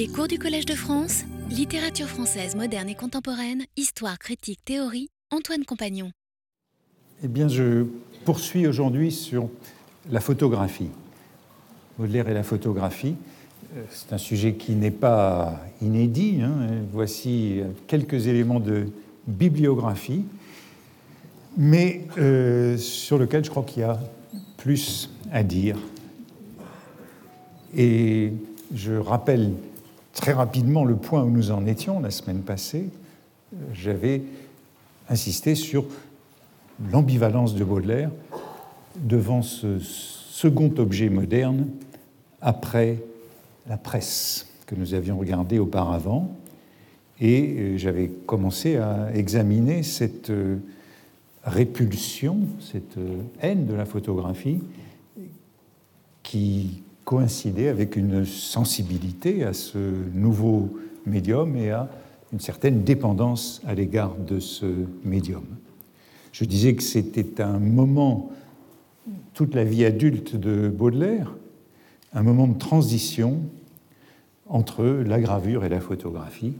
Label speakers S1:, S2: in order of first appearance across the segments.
S1: Les cours du Collège de France, littérature française moderne et contemporaine, histoire, critique, théorie, Antoine Compagnon.
S2: Eh bien, je poursuis aujourd'hui sur la photographie. Baudelaire et la photographie. Euh, c'est un sujet qui n'est pas inédit. Hein. Voici quelques éléments de bibliographie, mais euh, sur lequel je crois qu'il y a plus à dire. Et je rappelle très rapidement le point où nous en étions la semaine passée. J'avais insisté sur l'ambivalence de Baudelaire devant ce second objet moderne après la presse que nous avions regardé auparavant. Et euh, j'avais commencé à examiner cette euh, répulsion, cette euh, haine de la photographie qui coïncidait avec une sensibilité à ce nouveau médium et à une certaine dépendance à l'égard de ce médium. Je disais que c'était un moment, toute la vie adulte de Baudelaire, un moment de transition entre la gravure et la photographie.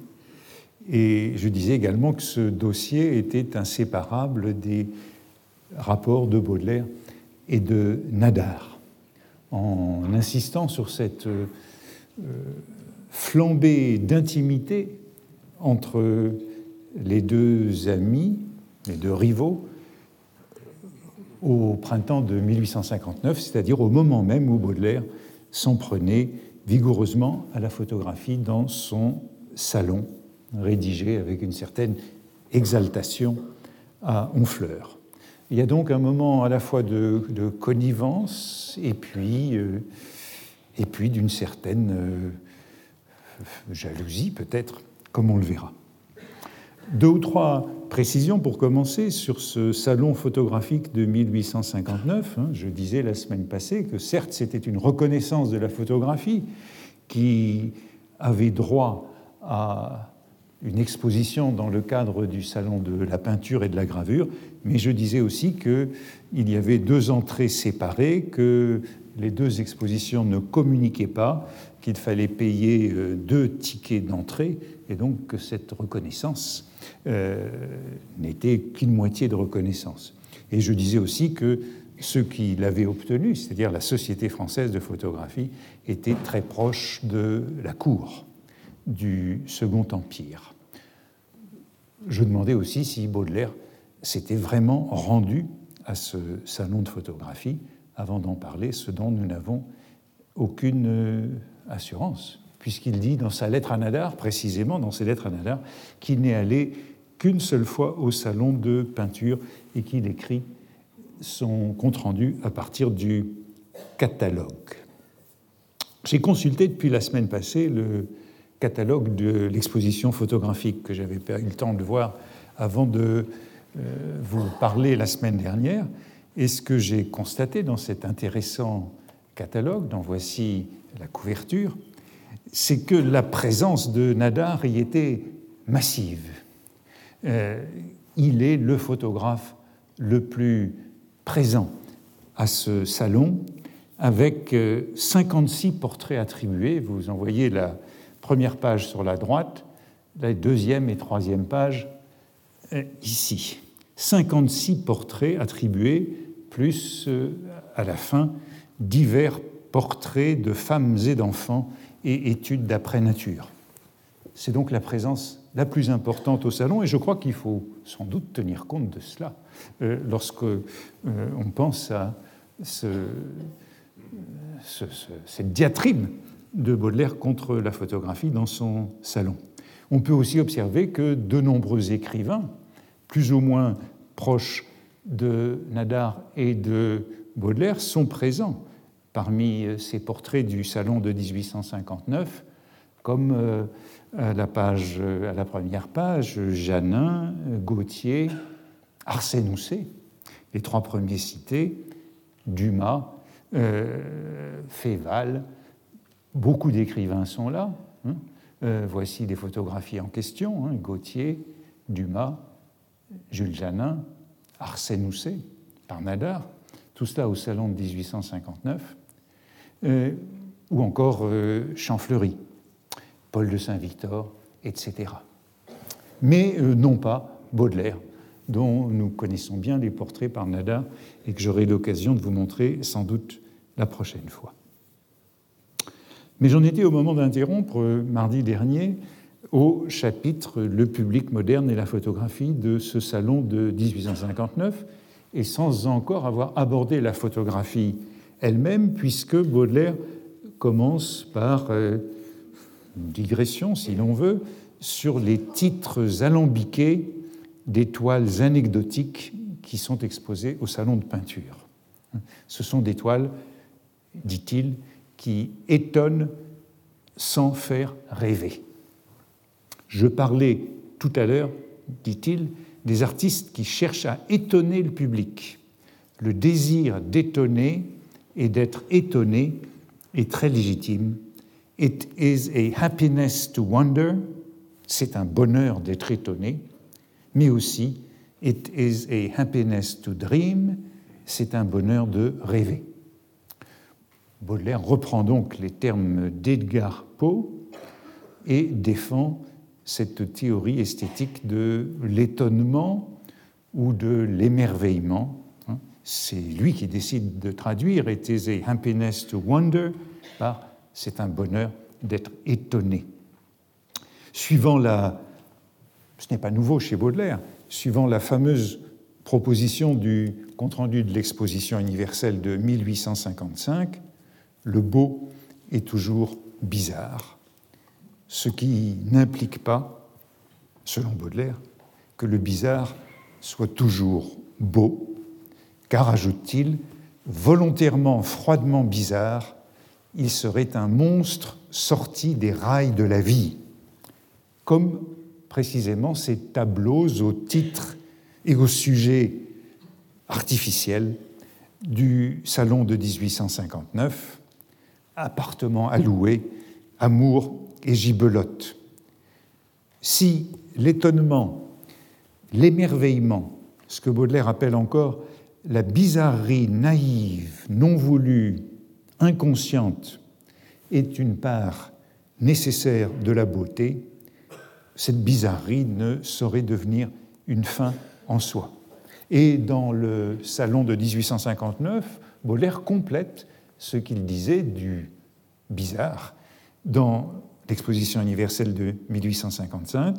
S2: Et je disais également que ce dossier était inséparable des rapports de Baudelaire et de Nadar, en insistant sur cette euh, flambée d'intimité entre les deux amis, les deux rivaux, au printemps de 1859, c'est-à-dire au moment même où Baudelaire s'en prenait vigoureusement à la photographie dans son salon, rédigé avec une certaine exaltation à Honfleur. Il y a donc un moment à la fois de, connivence et puis, euh, et puis d'une certaine euh, jalousie peut-être, comme on le verra. Deux ou trois précisions pour commencer sur ce salon photographique de 1859. Hein. Je disais la semaine passée que certes c'était une reconnaissance de la photographie qui avait droit à une exposition dans le cadre du salon de la peinture et de la gravure, mais je disais aussi qu'il y avait deux entrées séparées, que les deux expositions ne communiquaient pas, qu'il fallait payer euh, deux tickets d'entrée, et donc que cette reconnaissance euh, n'était qu'une moitié de reconnaissance. Et je disais aussi que ceux qui l'avaient obtenu, c'est-à-dire la Société française de photographie, étaient très proches de la cour du Second Empire. Je demandais aussi si Baudelaire s'était vraiment rendu à ce salon de photographie avant d'en parler, ce dont nous n'avons aucune euh, assurance puisqu'il dit dans sa lettre à Nadar, précisément dans ses lettres à Nadar, qu'il n'est allé qu'une seule fois au salon de peinture et qu'il écrit son compte-rendu à partir du catalogue. J'ai consulté depuis la semaine passée le catalogue de l'exposition photographique que j'avais eu le temps de voir avant de euh, vous parler la semaine dernière. Et ce que j'ai constaté dans cet intéressant catalogue, dont voici la couverture, c'est que la présence de Nadar y était massive. Euh, il est le photographe le plus présent à ce salon, avec 56 euh, portraits attribués. Vous en voyez la première page sur la droite, la deuxième et troisième page euh, ici. 56 portraits attribués, plus à la fin divers portraits de femmes et d'enfants et études d'après-nature. C'est donc la présence la plus importante au salon et je crois qu'il faut sans doute tenir compte de cela euh, lorsque euh, on pense à ce, cette diatribe de Baudelaire contre la photographie dans son salon. On peut aussi observer que de nombreux écrivains, plus ou moins proches de Nadar et de Baudelaire, sont présents parmi euh, ces portraits du salon de 1859, comme euh, à la, page, euh, à la première page, Janin, Gautier, Arsène les trois premiers cités, Dumas, Féval, beaucoup d'écrivains sont là. Hein. voici des photographies en question, hein, Gautier, Dumas, Jules Janin, Arsène Housset, Parnadar, tout cela au salon de 1859. Euh, ou encore euh, Champfleury. Paul de Saint-Victor, etc. Mais euh, non pas Baudelaire, dont nous connaissons bien les portraits par Nada et que j'aurai l'occasion de vous montrer sans doute la prochaine fois. Mais j'en étais au moment d'interrompre, euh, mardi dernier, au chapitre Le public moderne et la photographie de ce salon de 1859, et sans encore avoir abordé la photographie elle-même, puisque Baudelaire commence par euh, une digression, si l'on veut, sur les titres alambiqués des toiles anecdotiques qui sont exposées au salon de peinture. Ce sont des toiles, dit-il, qui étonnent sans faire rêver. Je parlais tout à l'heure, dit-il, des artistes qui cherchent à étonner le public. Le désir d'étonner et d'être étonné est très légitime. It is a happiness to wonder, c'est un bonheur d'être étonné, mais aussi it is a happiness to dream, c'est un bonheur de rêver. Baudelaire reprend donc les termes d'Edgar Poe et défend cette théorie esthétique de l'étonnement ou de l'émerveillement. Hein. C'est lui qui décide de traduire It is happiness to wonder par c'est un bonheur d'être étonné. Suivant la, ce n'est pas nouveau chez Baudelaire, suivant la fameuse proposition du compte-rendu de l'exposition universelle de 1855, le beau est toujours bizarre. Ce qui n'implique pas, selon Baudelaire, que le bizarre soit toujours beau, car, ajoute-t-il, volontairement froidement bizarre, il serait un monstre sorti des rails de la vie, comme précisément ces tableaux au titre et au sujet artificiel du salon de 1859, appartement alloué, amour et gibelotte. Si l'étonnement, l'émerveillement, ce que Baudelaire appelle encore la bizarrerie naïve, non voulue, inconsciente, est une part nécessaire de la beauté, cette bizarrerie ne saurait devenir une fin en soi. Et dans le salon de 1859, Baudelaire complète ce qu'il disait du bizarre dans l'exposition universelle de 1855,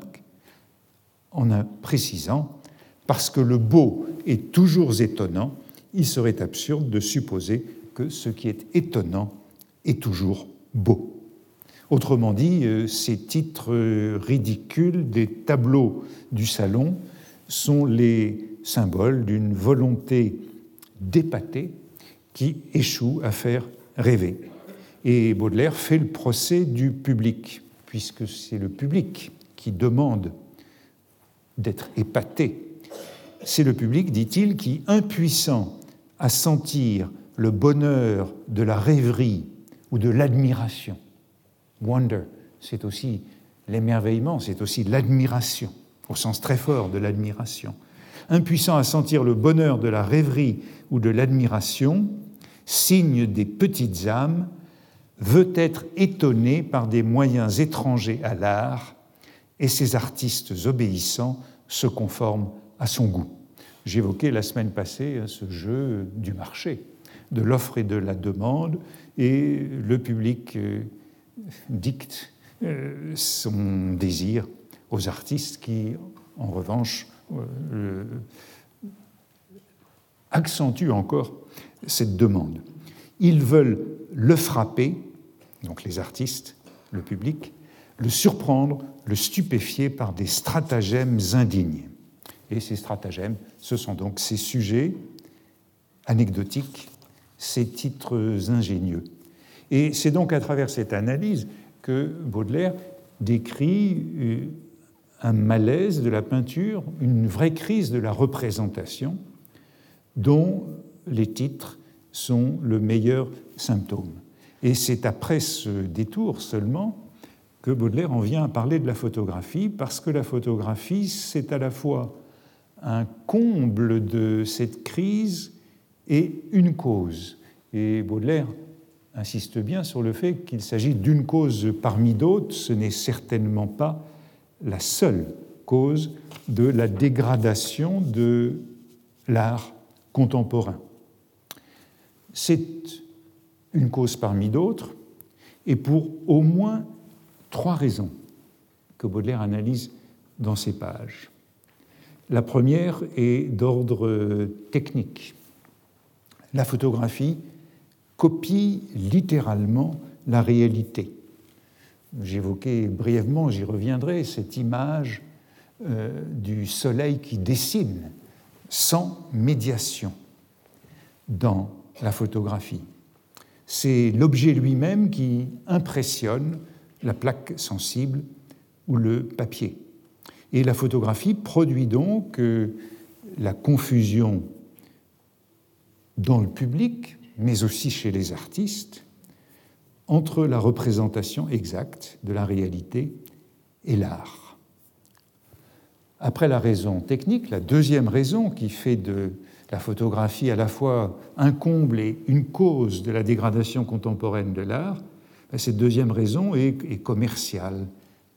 S2: en précisant parce que le beau est toujours étonnant, il serait absurde de supposer que ce qui est étonnant est toujours beau. Autrement dit, euh, ces titres ridicules des tableaux du salon sont les symboles d'une volonté d'épatée qui échoue à faire rêver. Et Baudelaire fait le procès du public, puisque c'est le public qui demande d'être épaté. C'est le public, dit-il, qui, impuissant à sentir le bonheur de la rêverie ou de l'admiration, wonder, c'est aussi l'émerveillement, c'est aussi l'admiration, au sens très fort de l'admiration. Impuissant à sentir le bonheur de la rêverie ou de l'admiration, signe des petites âmes veut être étonné par des moyens étrangers à l'art, et ces artistes obéissants se conforment à son goût. J'évoquais la semaine passée hein, ce jeu du marché, de l'offre et de la demande, et le public euh, dicte euh, son désir aux artistes qui, en revanche, euh, accentuent encore cette demande. Ils veulent le frapper donc les artistes, le public, le surprendre, le stupéfier par des stratagèmes indignes. Et ces stratagèmes, ce sont donc ces sujets anecdotiques, ces titres ingénieux. Et c'est donc à travers cette analyse que Baudelaire décrit euh, un malaise de la peinture, une vraie crise de la représentation, dont les titres sont le meilleur symptôme. Et c'est après ce détour seulement que Baudelaire en vient à parler de la photographie, parce que la photographie, c'est à la fois un comble de cette crise et une cause. Et Baudelaire insiste bien sur le fait qu'il s'agit d'une cause parmi d'autres, ce n'est certainement pas la seule cause de la dégradation de l'art contemporain. C'est une cause parmi d'autres, et pour au moins trois raisons que Baudelaire analyse dans ces pages. La première est d'ordre technique. La photographie copie littéralement la réalité. J'évoquais brièvement, j'y reviendrai, cette image euh, du soleil qui dessine sans médiation dans la photographie. C'est l'objet lui-même qui impressionne la plaque sensible ou le papier. Et la photographie produit donc euh, la confusion dans le public, mais aussi chez les artistes, entre la représentation exacte de la réalité et l'art. Après la raison technique, la deuxième raison qui fait de la photographie à la fois un comble et une cause de la dégradation contemporaine de l'art, ben, cette deuxième raison est, commerciale,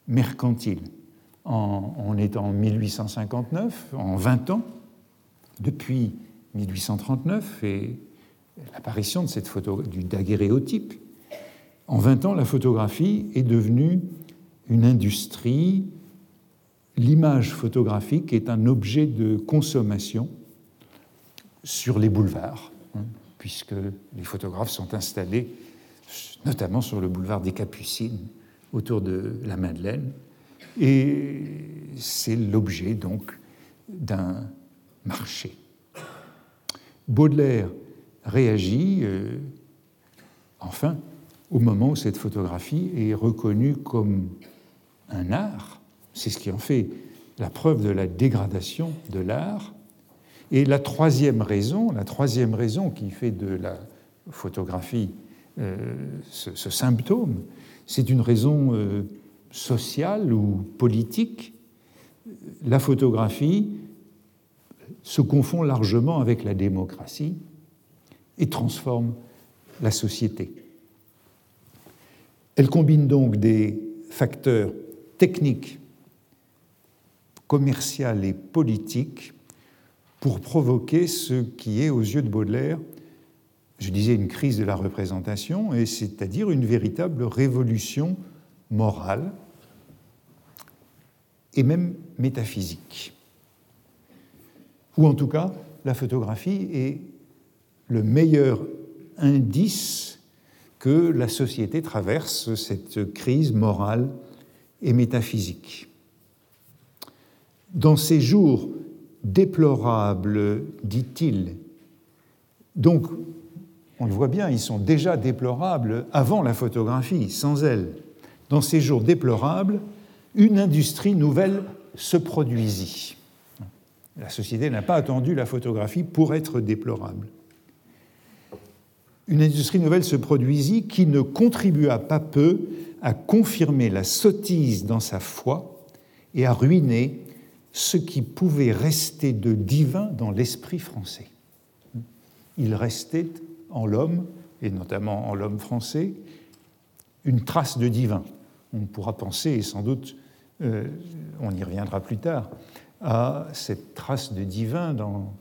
S2: mercantile. on est en 1859, en 20 ans, depuis 1839 et l'apparition de cette photo, du daguerréotype. En 20 ans, la photographie est devenue une industrie. L'image photographique est un objet de consommation sur les boulevards, hein, puisque les photographes sont installés notamment sur le boulevard des Capucines, autour de la Madeleine, et c'est l'objet donc d'un marché. Baudelaire réagit, euh, enfin, au moment où cette photographie est reconnue comme un art. C'est ce qui en fait la preuve de la dégradation de l'art. Et la troisième raison, la troisième raison qui fait de la photographie euh, ce, symptôme, c'est une raison euh, sociale ou politique. La photographie se confond largement avec la démocratie et transforme la société. Elle combine donc des facteurs techniques, commerciaux et politiques pour provoquer ce qui est, aux yeux de Baudelaire, je disais une crise de la représentation, et c'est-à-dire une véritable révolution morale et même métaphysique. Ou en tout cas la photographie est le meilleur indice que la société traverse cette crise morale et métaphysique. Dans ces jours déplorables, dit-il, donc on le voit bien, ils sont déjà déplorables avant la photographie, sans elle. Dans ces jours déplorables, une industrie nouvelle se produisit. La société n'a pas attendu la photographie pour être déplorable. Une industrie nouvelle se produisit qui ne contribua pas peu à confirmer la sottise dans sa foi et à ruiner ce qui pouvait rester de divin dans l'esprit français. Il restait en l'homme, et notamment en l'homme français, une trace de divin. On pourra penser, et sans doute euh, on y reviendra plus tard, à cette trace de divin dans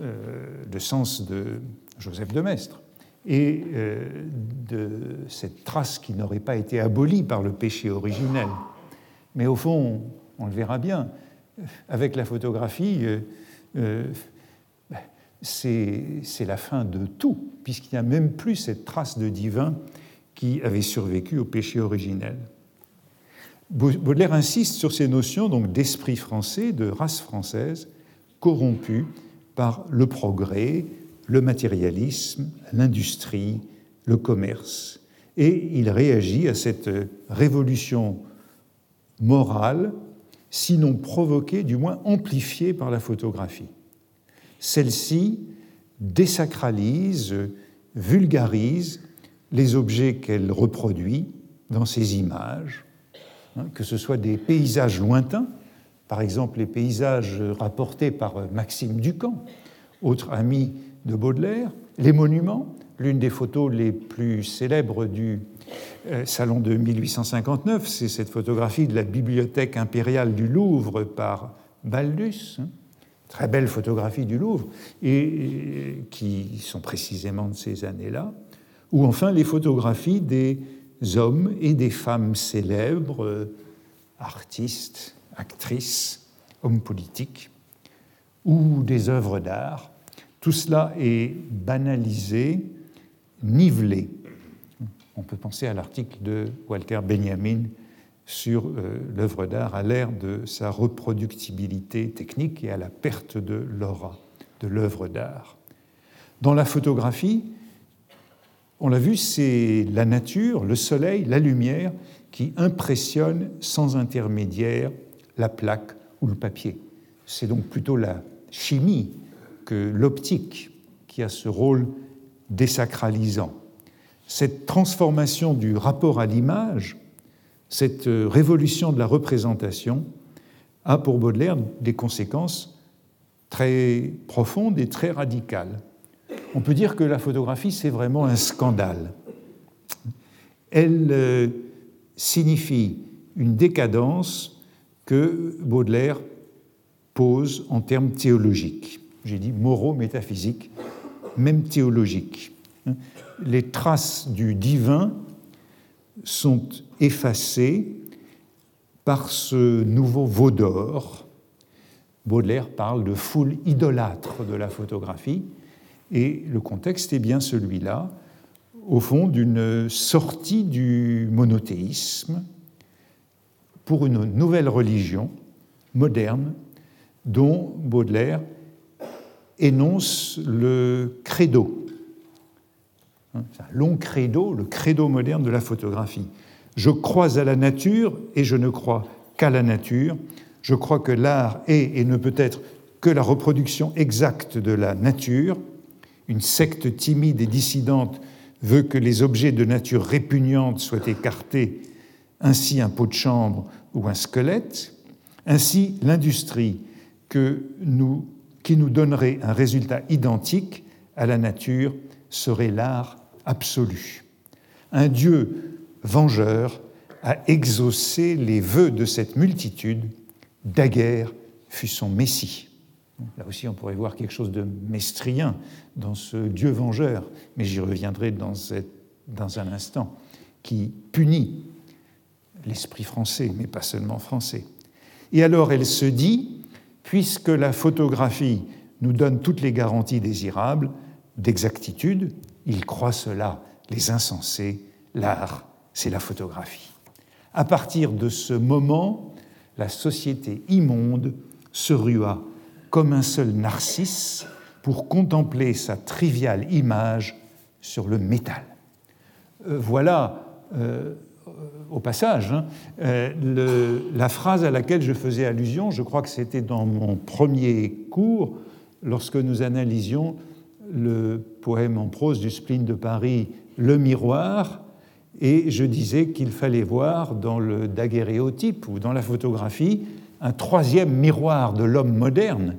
S2: euh, le sens de Joseph de Maistre et euh, de cette trace qui n'aurait pas été abolie par le péché originel. Mais au fond, on le verra bien, avec la photographie, euh, c'est la fin de tout, puisqu'il n'y a même plus cette trace de divin qui avait survécu au péché originel. Baudelaire insiste sur ces notions donc d'esprit français, de race française, corrompue par le progrès, le matérialisme, l'industrie, le commerce. Et il réagit à cette révolution morale, sinon provoquée, du moins amplifiée par la photographie. Celle-ci désacralise, vulgarise les objets qu'elle reproduit dans ses images, Hein, que ce soit des paysages lointains, par exemple les paysages rapportés par Maxime Ducamp, autre ami de Baudelaire, les monuments, l'une des photos les plus célèbres du euh, salon de 1859, c'est cette photographie de la bibliothèque impériale du Louvre par Baldus, hein. très belle photographie du Louvre, et qui sont précisément de ces années-là, ou enfin les photographies des hommes et des femmes célèbres, euh, artistes, actrices, hommes politiques, ou des œuvres d'art. Tout cela est banalisé, nivelé. On peut penser à l'article de Walter Benjamin sur euh, l'œuvre d'art à l'ère de sa reproductibilité technique et à la perte de l'aura de l'œuvre d'art. Dans la photographie, on l'a vu, c'est la nature, le soleil, la lumière qui impressionne sans intermédiaire la plaque ou le papier. C'est donc plutôt la chimie que l'optique qui a ce rôle désacralisant. Cette transformation du rapport à l'image, cette révolution de la représentation, a pour Baudelaire des conséquences très profondes et très radicales. On peut dire que la photographie, c'est vraiment un scandale. Elle euh, signifie une décadence que Baudelaire pose en termes théologiques. J'ai dit moraux, métaphysiques, même théologiques. Les traces du divin sont effacées par ce nouveau veau d'or. Baudelaire parle de foule idolâtre de la photographie, et le contexte est bien celui-là, au fond, d'une sortie du monothéisme pour une nouvelle religion moderne dont Baudelaire énonce le credo. Hein, un long credo, le credo moderne de la photographie. Je crois à la nature et je ne crois qu'à la nature. Je crois que l'art est et ne peut être que la reproduction exacte de la nature. Une secte timide et dissidente veut que les objets de nature répugnante soient écartés, ainsi un pot de chambre ou un squelette. Ainsi, l'industrie que nous, qui nous donnerait un résultat identique à la nature serait l'art absolu. Un Dieu vengeur a exaucé les vœux de cette multitude, Daguerre fut son Messie. Là aussi, on pourrait voir quelque chose de mestrien dans ce Dieu vengeur, mais j'y reviendrai dans, dans un instant, qui punit l'esprit français, mais pas seulement français. Et alors elle se dit, puisque la photographie nous donne toutes les garanties désirables d'exactitude, ils croient cela, les insensés, l'art, c'est la photographie. À partir de ce moment, la société immonde se rua comme un seul narcisse pour contempler sa triviale image sur le métal. Euh, voilà euh, au passage, hein, euh, la phrase à laquelle je faisais allusion, je crois que c'était dans mon premier cours, lorsque nous analysions le poème en prose du spleen de Paris, Le miroir, et je disais qu'il fallait voir dans le daguerréotype ou dans la photographie un troisième miroir de l'homme moderne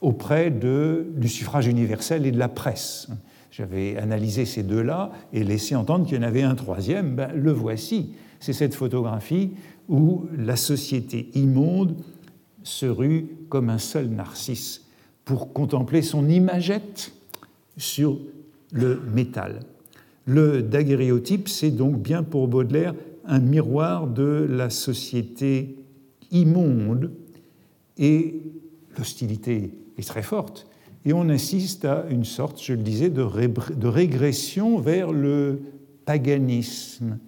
S2: auprès de, du suffrage universel et de la presse. J'avais analysé ces deux-là et laissé entendre qu'il y en avait un troisième. Ben, le voici. C'est cette photographie où la société immonde se rue comme un seul narcisse pour contempler son imagette sur le métal. Le daguerréotype, c'est donc bien pour Baudelaire un miroir de la société immonde et l'hostilité est très forte et on assiste à une sorte, je le disais, de, régression vers le paganisme,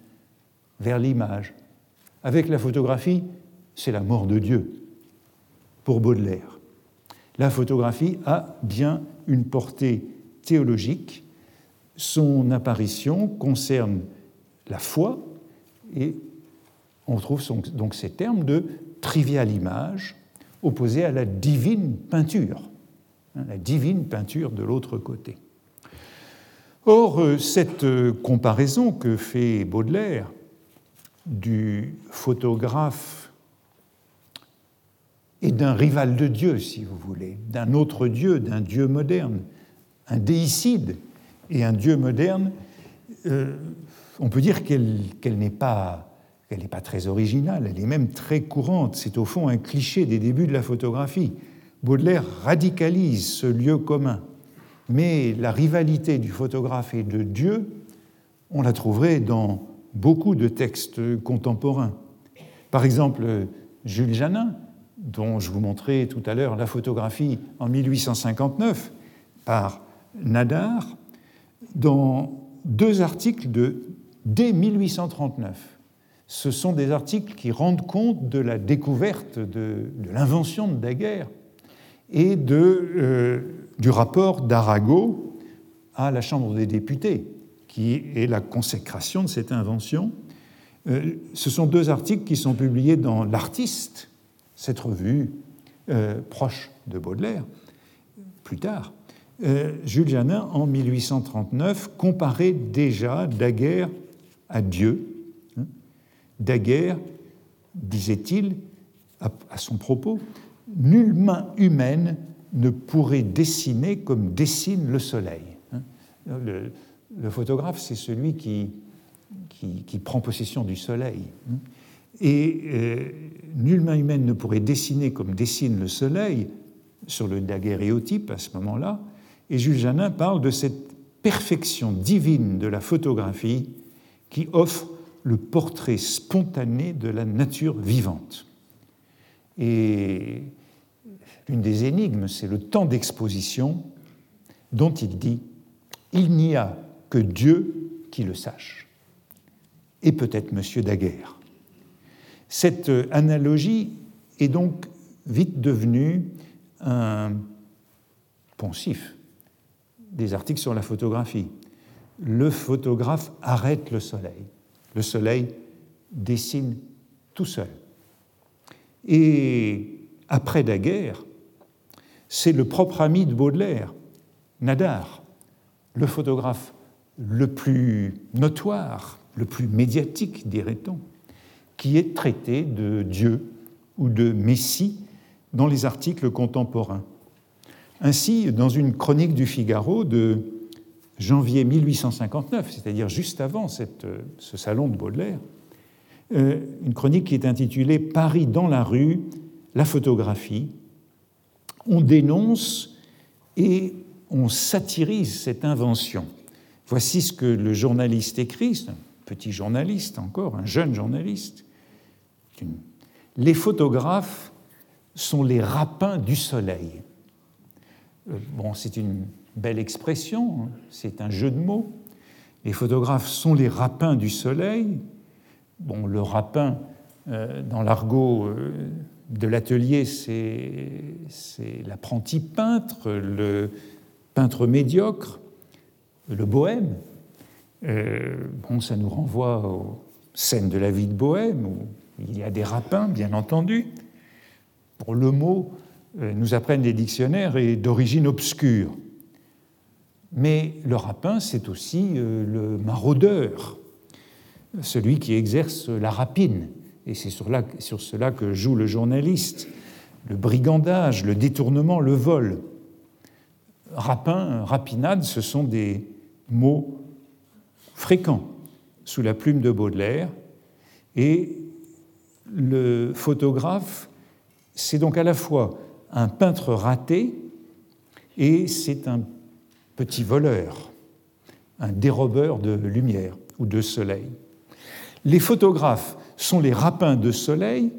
S2: vers l'image. Avec la photographie, c'est la mort de Dieu, pour Baudelaire. La photographie a bien une portée théologique. Son apparition concerne la foi et on trouve donc ces termes de triviale image opposés à la divine peinture. Hein, la divine peinture de l'autre côté. Or, euh, cette euh, comparaison que fait Baudelaire du photographe et d'un rival de Dieu, si vous voulez, d'un autre Dieu, d'un Dieu moderne, un déicide, et un Dieu moderne, euh, on peut dire qu'elle n'est pas, pas très originale, elle est même très courante. C'est au fond un cliché des débuts de la photographie. Baudelaire radicalise ce lieu commun. Mais la rivalité du photographe et de Dieu, on la trouverait dans beaucoup de textes contemporains. Par exemple, Jules Janin, dont je vous montrais tout à l'heure la photographie en 1859 par Nadar, dans deux articles de dès 1839. Ce sont des articles qui rendent compte de la découverte de, l'invention de Daguerre et euh, du rapport d'Arago à la Chambre des députés, qui est la consécration de cette invention. Euh, ce sont deux articles qui sont publiés dans L'Artiste, cette revue euh, proche de Baudelaire, plus tard. Jules Janin, en 1839, comparait déjà Daguerre à Dieu. Hein. Daguerre, disait-il à son propos, nulle main humaine ne pourrait dessiner comme dessine le soleil. Hein. Le, photographe, c'est celui qui, prend possession du soleil. Hein. Et euh, nulle main humaine ne pourrait dessiner comme dessine le soleil sur le daguerréotype à ce moment-là. Et Jules Janin parle de cette perfection divine de la photographie qui offre le portrait spontané de la nature vivante. Et l'une des énigmes, c'est le temps d'exposition dont il dit Il n'y a que Dieu qui le sache, et peut-être Monsieur Daguerre. Cette analogie est donc vite devenue un poncif des articles sur la photographie le photographe arrête le soleil. Le soleil dessine tout seul. Et après la guerre, c'est le propre ami de Baudelaire, Nadar, le photographe le plus notoire, le plus médiatique, dirait-on, qui est traité de Dieu ou de Messie dans les articles contemporains. Ainsi, dans une chronique du Figaro de janvier 1859, c'est-à-dire juste avant ce salon de Baudelaire, euh, une chronique qui est intitulée Paris dans la rue, la photographie. On dénonce et on satirise cette invention. Voici ce que le journaliste écrit, un petit journaliste encore, un jeune journaliste. Les photographes sont les rapins du soleil. Euh, bon, c'est une belle expression, hein. c'est un jeu de mots. Les photographes sont les rapins du soleil. Bon, le rapin, euh, dans l'argot euh, de l'atelier, c'est l'apprenti peintre, le peintre médiocre, le bohème. Euh, bon, ça nous renvoie aux scènes de la vie de bohème, où il y a des rapins, bien entendu. Pour le mot, nous apprennent les dictionnaires, est d'origine obscure. Mais le rapin, c'est aussi euh, le maraudeur, celui qui exerce la rapine. Et c'est sur, cela que joue le journaliste. Le brigandage, le détournement, le vol. Rapin, rapinade, ce sont des mots fréquents sous la plume de Baudelaire. Et le photographe, c'est donc à la fois un peintre raté et c'est un petit voleur, un dérobeur de lumière ou de soleil. Les photographes sont les rapins du, soleil,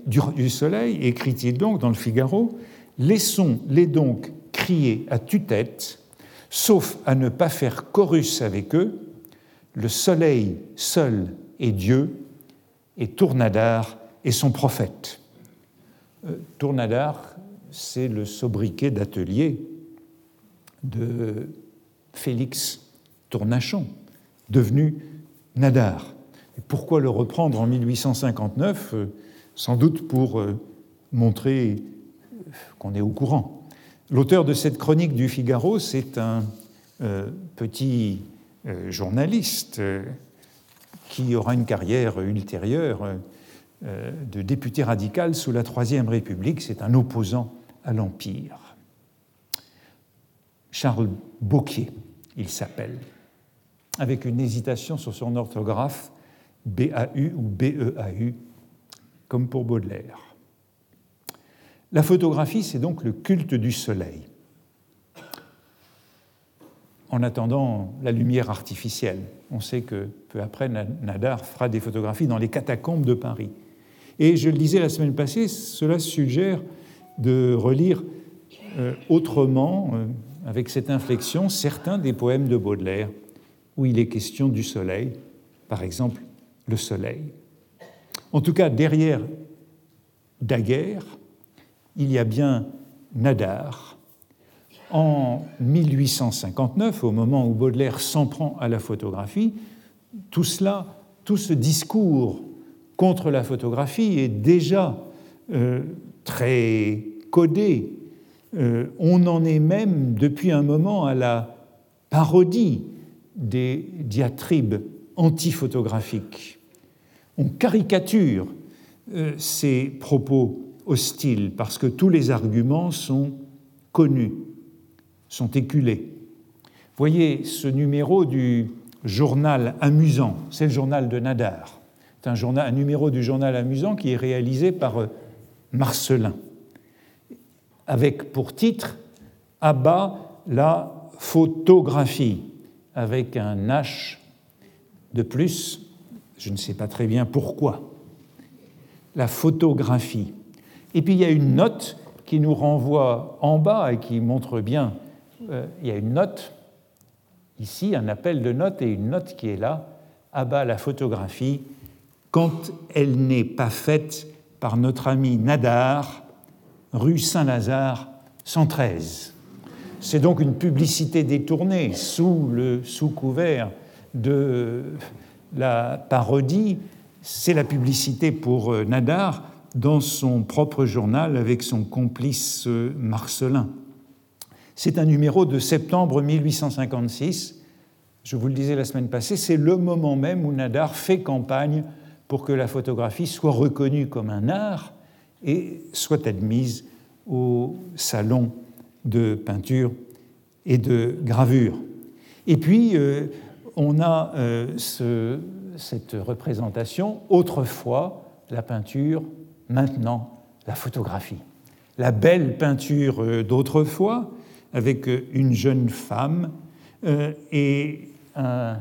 S2: écrit-il donc dans le Figaro, laissons-les donc crier à tue-tête, sauf à ne pas faire chorus avec eux, le soleil seul est Dieu, et Tournadar est son prophète. Euh, Tournadar, c'est le sobriquet d'atelier de Félix Tournachon, devenu Nadar. Pourquoi le reprendre en 1859 euh, Sans doute pour euh, montrer qu'on est au courant. L'auteur de cette chronique du Figaro, c'est un euh, petit journaliste qui aura une carrière ultérieure de député radical sous la Troisième République. C'est un opposant à l'Empire. Charles Beauquier, il s'appelle. avec une hésitation sur son orthographe, BAU ou BEAU, comme pour Baudelaire. La photographie, c'est donc le culte du soleil. En attendant la lumière artificielle, on sait que peu après, Nadar fera des photographies dans les catacombes de Paris. Et je le disais la semaine passée, cela suggère de relire euh, autrement, euh, avec cette inflexion, certains des poèmes de Baudelaire, où il est question du soleil, par exemple le soleil. En tout cas, derrière Daguerre, il y a bien Nadar. En 1859, au moment où Baudelaire s'en prend à la photographie, tout cela, tout ce discours contre la photographie est déjà euh, très codé. Euh, on en est même depuis un moment à la parodie des diatribes antiphotographiques. On caricature euh, ces propos hostiles parce que tous les arguments sont connus, sont éculés. Voyez ce numéro du journal amusant, c'est le journal de Nadar. C'est un, numéro du journal amusant qui est réalisé par euh, Marcelin, avec pour titre À bas la photographie, avec un H de plus, je ne sais pas très bien pourquoi. La photographie. Et puis il y a une note qui nous renvoie en bas et qui montre bien, euh, il y a une note, ici un appel de note et une note qui est là, à bas la photographie, quand elle n'est pas faite par notre ami Nadar, rue Saint-Lazare 113. C'est donc une publicité détournée sous le sous couvert de la parodie. C'est la publicité pour euh, Nadar dans son propre journal avec son complice euh, Marcelin. C'est un numéro de septembre 1856. Je vous le disais la semaine passée, c'est le moment même où Nadar fait campagne pour que la photographie soit reconnue comme un art et soit admise au salon de peinture et de gravure. Et puis, euh, on a euh, cette représentation, autrefois la peinture, maintenant la photographie. La belle peinture euh, d'autrefois, avec une jeune femme et un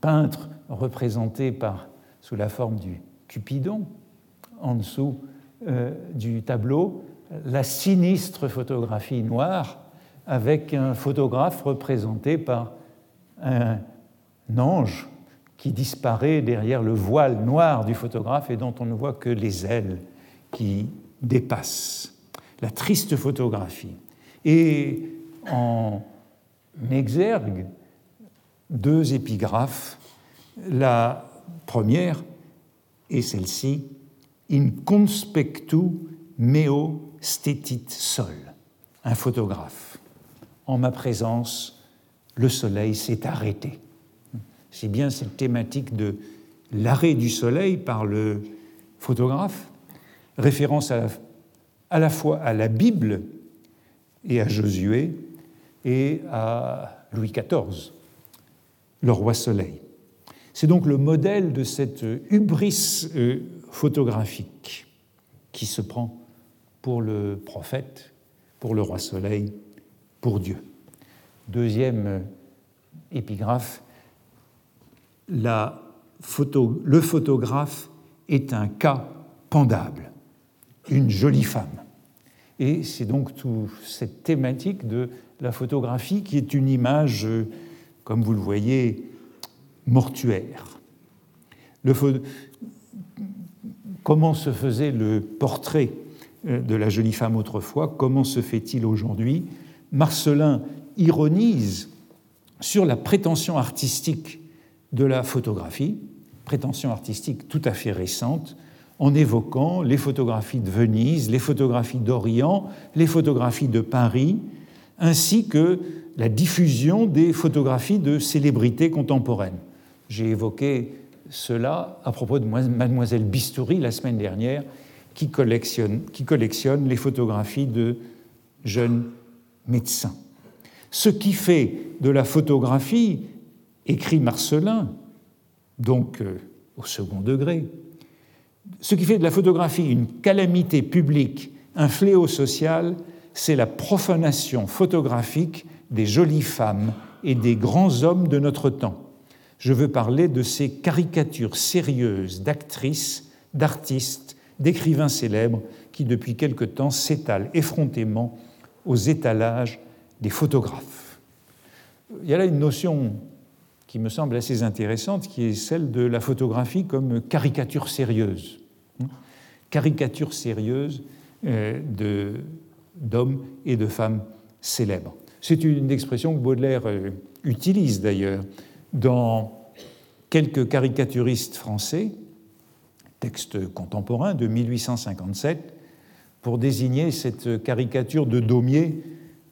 S2: peintre représenté par sous la forme du Cupidon, en dessous euh, du tableau, la sinistre photographie noire avec un photographe représenté par un ange qui disparaît derrière le voile noir du photographe et dont on ne voit que les ailes qui dépassent. La triste photographie. Et en exergue, deux épigraphes, la première est celle-ci In conspectu meo stetit sol, un photographe. En ma présence, le soleil s'est arrêté. C'est bien cette thématique de l'arrêt du soleil par le photographe, référence à la, fois à la Bible et à Josué et à Louis XIV, le roi soleil. C'est donc le modèle de cette hubris euh, photographique qui se prend pour le prophète, pour le roi soleil, pour Dieu. Deuxième euh, épigraphe, la photo, le photographe est un cas pendable, une jolie femme. Et c'est donc toute cette thématique de la photographie qui est une image, comme vous le voyez, mortuaire. Comment se faisait le portrait euh, de la jolie femme autrefois? Comment se fait-il aujourd'hui? Marcelin ironise sur la prétention artistique de la photographie, prétention artistique tout à fait récente, en évoquant les photographies de Venise, les photographies d'Orient, les photographies de Paris, ainsi que la diffusion des photographies de célébrités contemporaines. J'ai évoqué cela à propos de mademoiselle Bistouri la semaine dernière, qui collectionne, qui collectionne les photographies de jeunes médecins. Ce qui fait de la photographie écrit Marcelin, donc euh, au second degré, ce qui fait de la photographie une calamité publique, un fléau social, c'est la profanation photographique des jolies femmes et des grands hommes de notre temps. Je veux parler de ces caricatures sérieuses d'actrices, d'artistes, d'écrivains célèbres qui depuis quelque temps s'étalent effrontément aux étalages des photographes. Il y a là une notion qui me semble assez intéressante, qui est celle de la photographie comme caricature sérieuse. Caricature sérieuse euh, d'hommes et de femmes célèbres. C'est une expression que Baudelaire euh, utilise d'ailleurs dans quelques caricaturistes français, texte contemporain de 1857, pour désigner cette caricature de Daumier,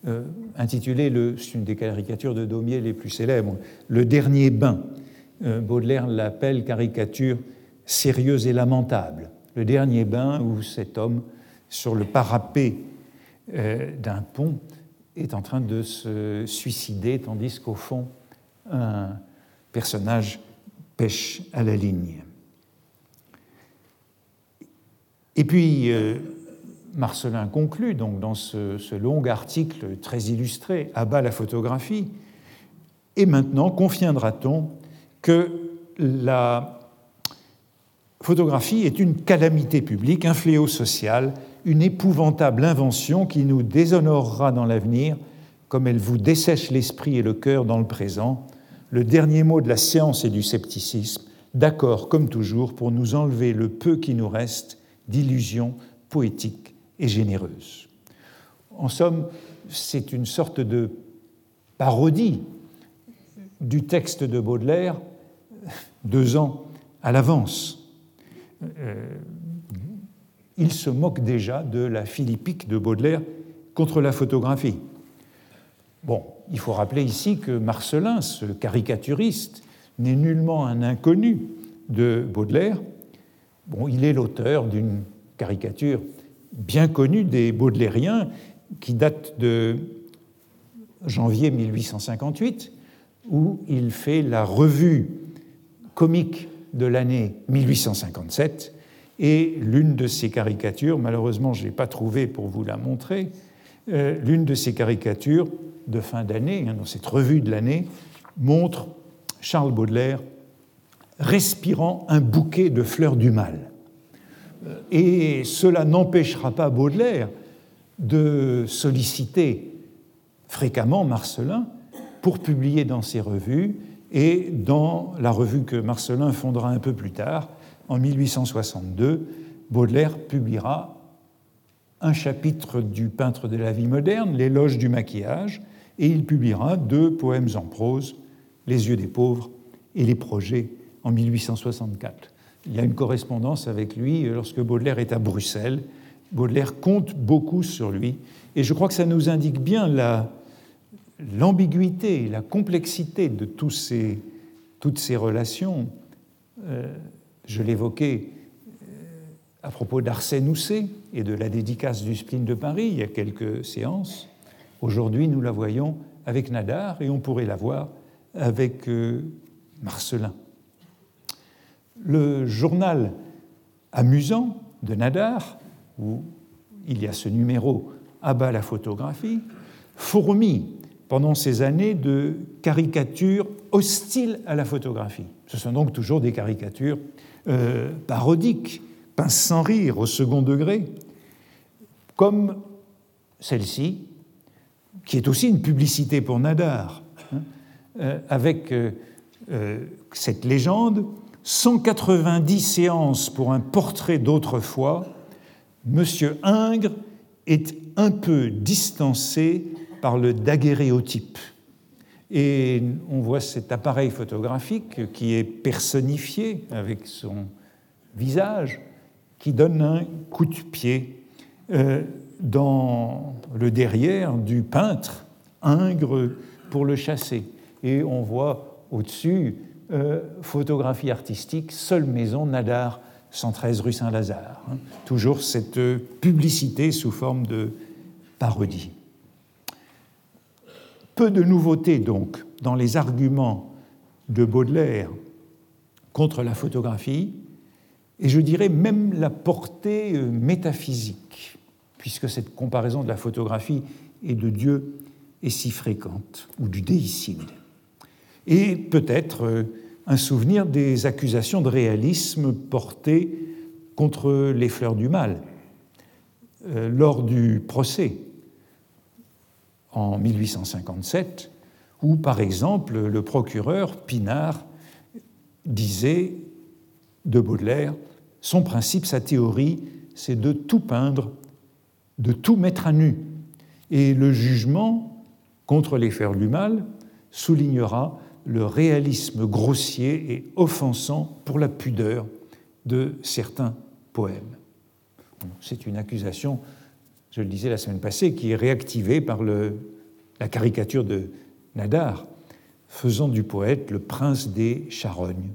S2: euh, intitulée, c'est une des caricatures de Daumier les plus célèbres, Le dernier bain. Euh, Baudelaire l'appelle caricature sérieuse et lamentable. Le dernier bain où cet homme, sur le parapet euh, d'un pont, est en train de se suicider, tandis qu'au fond, un personnage pêche à la ligne. Et puis, Marcelin conclut donc dans ce, long article très illustré, à bas la photographie, et maintenant conviendra-t-on que la photographie est une calamité publique, un fléau social, une épouvantable invention qui nous déshonorera dans l'avenir, comme elle vous dessèche l'esprit et le cœur dans le présent, le dernier mot de la science et du scepticisme, d'accord comme toujours pour nous enlever le peu qui nous reste d'illusions poétiques et généreuses. En somme, c'est une sorte de parodie du texte de Baudelaire deux ans à l'avance. Euh, il se moque déjà de la philippique de Baudelaire contre la photographie. Bon, il faut rappeler ici que Marcelin, ce caricaturiste, n'est nullement un inconnu de Baudelaire. Bon, il est l'auteur d'une caricature bien connue des Baudelairiens qui date de janvier 1858, où il fait la revue comique de l'année 1857. Et l'une de ces caricatures, malheureusement je n'ai pas trouvé pour vous la montrer, euh, l'une de ces caricatures de fin d'année, hein, dans cette revue de l'année, montre Charles Baudelaire respirant un bouquet de fleurs du mal. Euh, et cela n'empêchera pas Baudelaire de solliciter fréquemment Marcelin pour publier dans ses revues et dans la revue que Marcelin fondera un peu plus tard, en 1862, Baudelaire publiera un chapitre du peintre de la vie moderne, L'éloge du maquillage, et il publiera deux poèmes en prose, Les yeux des pauvres et Les projets, en 1864. Il y a une correspondance avec lui lorsque Baudelaire est à Bruxelles. Baudelaire compte beaucoup sur lui, et je crois que ça nous indique bien l'ambiguïté, la, complexité de tous ces, toutes ces relations. Euh, je l'évoquais euh, à propos d'Arsène Housset et de la dédicace du spleen de Paris il y a quelques séances. Aujourd'hui, nous la voyons avec Nadar et on pourrait la voir avec euh, Marcelin. Le journal amusant de Nadar, où il y a ce numéro à bas la photographie, fourmille pendant ces années de caricatures hostiles à la photographie. Ce sont donc toujours des caricatures euh, parodiques, pince sans rire au second degré, comme celle-ci, qui est aussi une publicité pour Nadar, hein, euh, avec euh, cette légende 190 séances pour un portrait d'autrefois, Monsieur Ingres est un peu distancé par le daguerréotype. Et on voit cet appareil photographique qui est personnifié avec son visage, qui donne un coup de pied dans le derrière du peintre, Ingres, pour le chasser. Et on voit au-dessus euh, photographie artistique, seule maison, Nadar, 113 rue Saint-Lazare. Hein. Toujours cette publicité sous forme de parodie. Peu de nouveautés donc dans les arguments de Baudelaire contre la photographie, et je dirais même la portée euh, métaphysique, puisque cette comparaison de la photographie et de Dieu est si fréquente, ou du déicide. Et peut-être euh, un souvenir des accusations de réalisme portées contre les fleurs du mal euh, lors du procès en 1857, où par exemple le procureur Pinard disait de Baudelaire, son principe, sa théorie, c'est de tout peindre, de tout mettre à nu. Et le jugement contre les fleurs du mal soulignera le réalisme grossier et offensant pour la pudeur de certains poèmes. C'est une accusation, je le disais la semaine passée, qui est réactivée par la caricature de Nadar, faisant du poète le prince des charognes,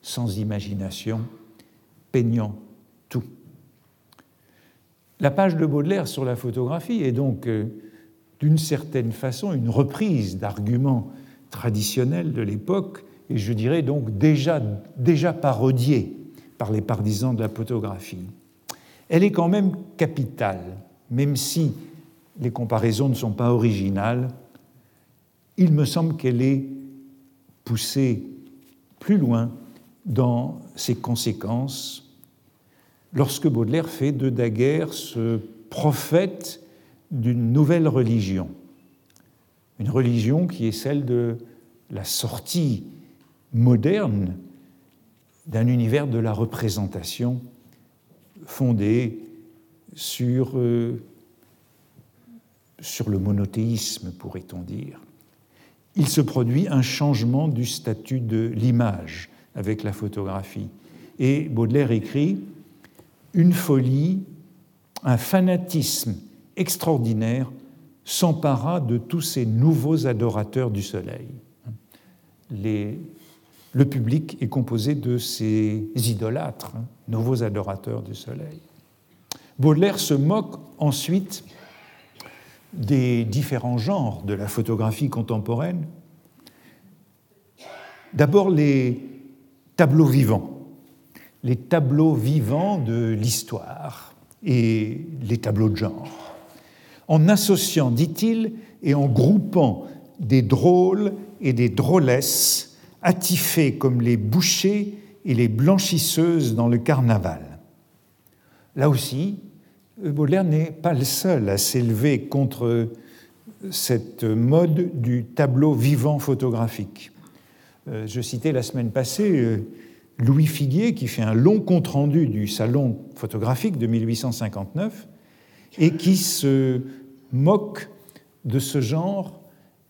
S2: sans imagination, peignant tout. La page de Baudelaire sur la photographie est donc, euh, d'une certaine façon, une reprise d'arguments traditionnels de l'époque, et je dirais donc déjà, déjà parodiés par les partisans de la photographie. Elle est quand même capitale, même si les comparaisons ne sont pas originales. Il me semble qu'elle est poussée plus loin dans ses conséquences lorsque Baudelaire fait de Daguerre ce prophète d'une nouvelle religion, une religion qui est celle de la sortie moderne d'un univers de la représentation fondé sur, euh, sur le monothéisme, pourrait-on dire. Il se produit un changement du statut de l'image avec la photographie. Et Baudelaire écrit Une folie, un fanatisme extraordinaire s'empara de tous ces nouveaux adorateurs du soleil. Le public est composé de ces idolâtres, nouveaux adorateurs du soleil. Baudelaire se moque ensuite des différents genres de la photographie contemporaine. D'abord les tableaux vivants, les tableaux vivants de l'histoire et les tableaux de genre, en associant, dit-il, et en groupant des drôles et des drôlesses attifés comme les bouchers et les blanchisseuses dans le carnaval. Là aussi, Baudelaire n'est pas le seul à s'élever contre cette mode du tableau vivant photographique. Euh, je citais la semaine passée euh, Louis Figuier qui fait un long compte-rendu du salon photographique de 1859 et qui se moque de ce genre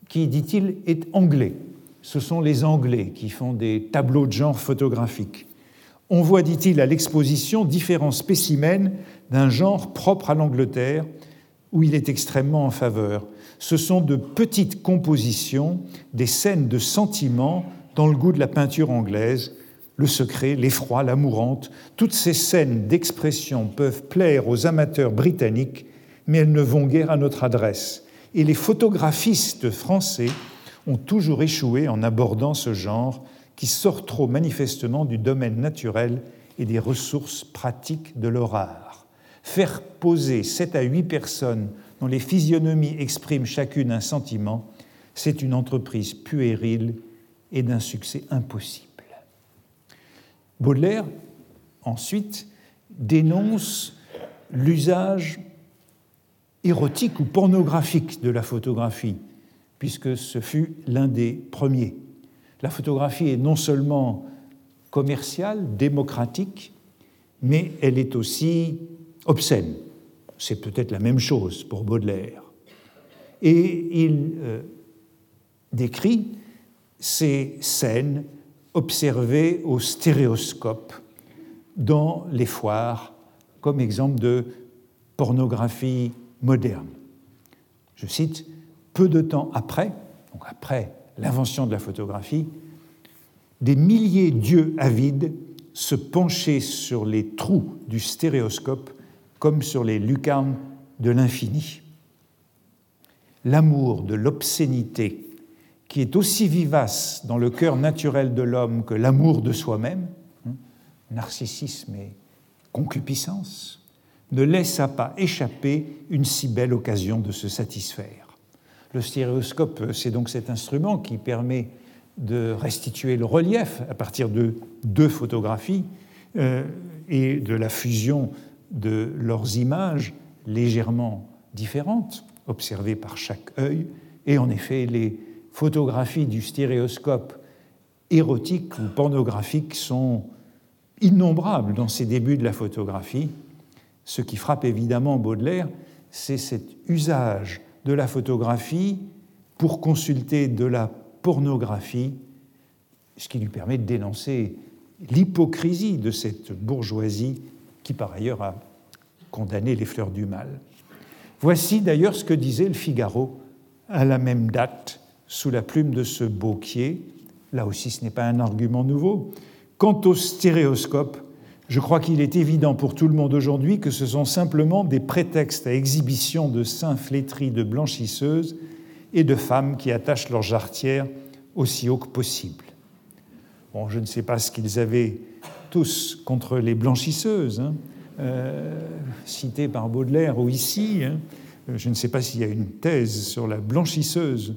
S2: qui, dit-il, est anglais ce sont les Anglais qui font des tableaux de genre photographiques. On voit, dit-il, à l'exposition différents spécimens d'un genre propre à l'Angleterre, où il est extrêmement en faveur. Ce sont de petites compositions, des scènes de sentiments dans le goût de la peinture anglaise, le secret, l'effroi, l'amourante. Toutes ces scènes d'expression peuvent plaire aux amateurs britanniques, mais elles ne vont guère à notre adresse. Et les photographistes français ont toujours échoué en abordant ce genre qui sort trop manifestement du domaine naturel et des ressources pratiques de leur art. Faire poser sept à huit personnes dont les physionomies expriment chacune un sentiment, c'est une entreprise puérile et d'un succès impossible. Baudelaire, ensuite, dénonce l'usage érotique ou pornographique de la photographie puisque ce fut l'un des premiers. La photographie est non seulement commerciale, démocratique, mais elle est aussi obscène. C'est peut-être la même chose pour Baudelaire. Et il euh, décrit ces scènes observées au stéréoscope dans les foires comme exemple de pornographie moderne. Je cite, peu de temps après, donc après l'invention de la photographie, des milliers d'yeux avides se penchaient sur les trous du stéréoscope comme sur les lucarnes de l'infini. L'amour de l'obscénité qui est aussi vivace dans le cœur naturel de l'homme que l'amour de soi-même, hein, narcissisme et concupiscence, ne laissa pas échapper une si belle occasion de se satisfaire. Le stéréoscope, c'est donc cet instrument qui permet de restituer le relief à partir de deux photographies euh, et de la fusion de leurs images légèrement différentes, observées par chaque œil. Et en effet, les photographies du stéréoscope érotique ou pornographique sont innombrables dans ces débuts de la photographie. Ce qui frappe évidemment Baudelaire, c'est cet usage de la photographie pour consulter de la pornographie, ce qui lui permet de dénoncer l'hypocrisie de cette bourgeoisie qui par ailleurs a condamné les fleurs du mal. Voici d'ailleurs ce que disait le Figaro à la même date sous la plume de ce Beauquier. Là aussi, ce n'est pas un argument nouveau. Quant au stéréoscope, je crois qu'il est évident pour tout le monde aujourd'hui que ce sont simplement des prétextes à exhibition de seins flétris de blanchisseuses et de femmes qui attachent leurs jarretières aussi haut que possible. Je ne sais pas ce qu'ils avaient tous contre les blanchisseuses, hein, euh, citées par Baudelaire ou ici. Hein. Je ne sais pas s'il y a une thèse sur la blanchisseuse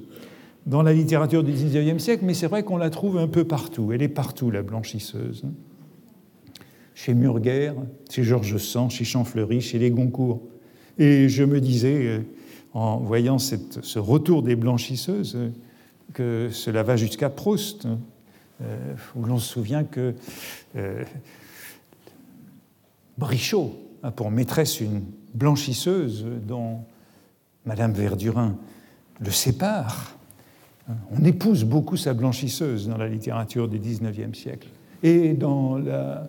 S2: dans la littérature du XIXe siècle, mais c'est vrai qu'on la trouve un peu partout. Elle est partout, la blanchisseuse. Chez Murguer, chez Georges Sand, chez Champfleury, chez les Goncourt. Et je me disais, euh, en voyant ce retour des blanchisseuses, que cela va jusqu'à Proust, hein, euh, où l'on se souvient que euh, Brichot a pour maîtresse une blanchisseuse dont Madame Verdurin le sépare. On épouse beaucoup sa blanchisseuse dans la littérature du XIXe siècle. Et dans la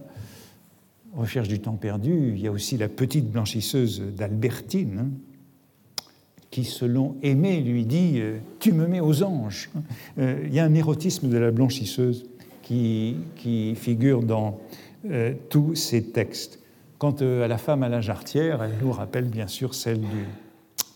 S2: recherche du temps perdu, il y a aussi la petite blanchisseuse d'Albertine, hein, qui, selon Aimé, lui dit euh, Tu me mets aux anges. Euh, il y a un érotisme de la blanchisseuse qui, figure dans euh, tous ces textes. Quant à la femme à la jarretière, elle nous rappelle bien sûr celle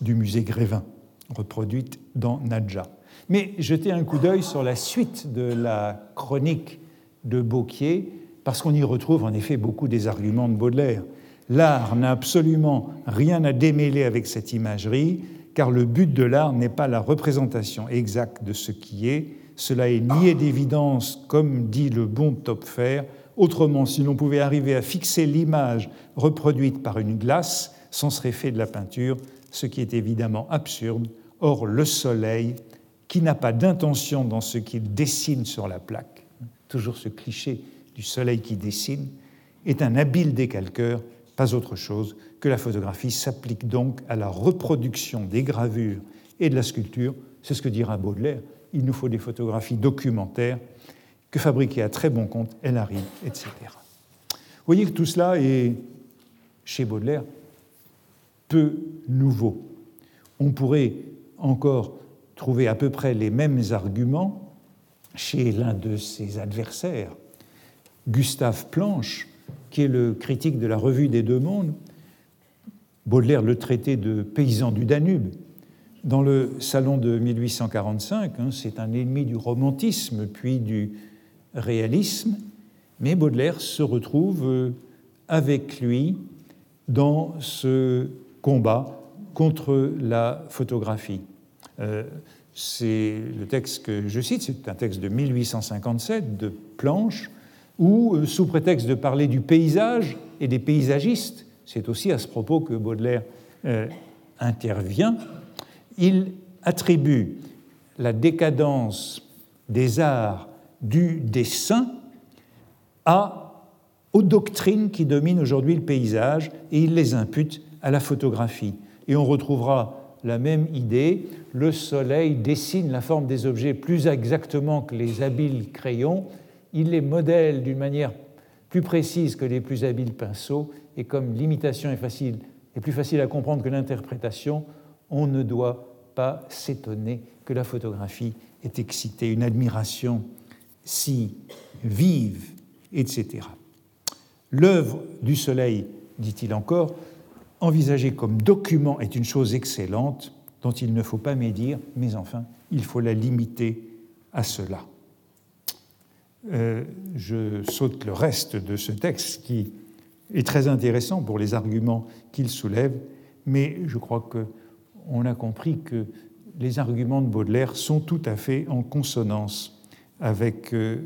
S2: du musée Grévin, reproduite dans Nadja. Mais jetez un coup d'œil sur la suite de la chronique de Beauquier, parce qu'on y retrouve en effet beaucoup des arguments de Baudelaire. L'art n'a absolument rien à démêler avec cette imagerie, car le but de l'art n'est pas la représentation exacte de ce qui est, cela est nié d'évidence, comme dit le bon Topfer. Autrement, si l'on pouvait arriver à fixer l'image reproduite par une glace, c'en serait fait de la peinture, ce qui est évidemment absurde. Or, le soleil, qui n'a pas d'intention dans ce qu'il dessine sur la plaque, toujours ce cliché du soleil qui dessine, est un habile décalqueur, pas autre chose que la photographie s'applique donc à la reproduction des gravures et de la sculpture. C'est ce que dira Baudelaire. Il nous faut des photographies documentaires que fabriquer à très bon compte elle arrive, etc. Vous voyez que tout cela est, chez Baudelaire, peu nouveau. On pourrait encore trouver à peu près les mêmes arguments chez l'un de ses adversaires, Gustave Planche, qui est le critique de la Revue des Deux Mondes, Baudelaire le traitait de paysan du Danube. Dans le salon de 1845, hein, c'est un ennemi du romantisme puis du réalisme, mais Baudelaire se retrouve euh, avec lui dans ce combat contre la photographie. Euh, c'est le texte que je cite, c'est un texte de 1857 de Planche, où, euh, sous prétexte de parler du paysage et des paysagistes, c'est aussi à ce propos que Baudelaire euh, intervient, il attribue la décadence des arts du dessin à, aux doctrines qui dominent aujourd'hui le paysage et il les impute à la photographie. Et on retrouvera la même idée, le soleil dessine la forme des objets plus exactement que les habiles crayons, il les modèle d'une manière plus précise que les plus habiles pinceaux, et comme l'imitation est, est plus facile à comprendre que l'interprétation, on ne doit pas s'étonner que la photographie ait excité une admiration si vive, etc. L'œuvre du soleil, dit-il encore, envisagée comme document est une chose excellente dont il ne faut pas médire, mais enfin, il faut la limiter à cela. Euh, je saute le reste de ce texte qui est très intéressant pour les arguments qu'il soulève, mais je crois qu'on a compris que les arguments de Baudelaire sont tout à fait en consonance avec euh,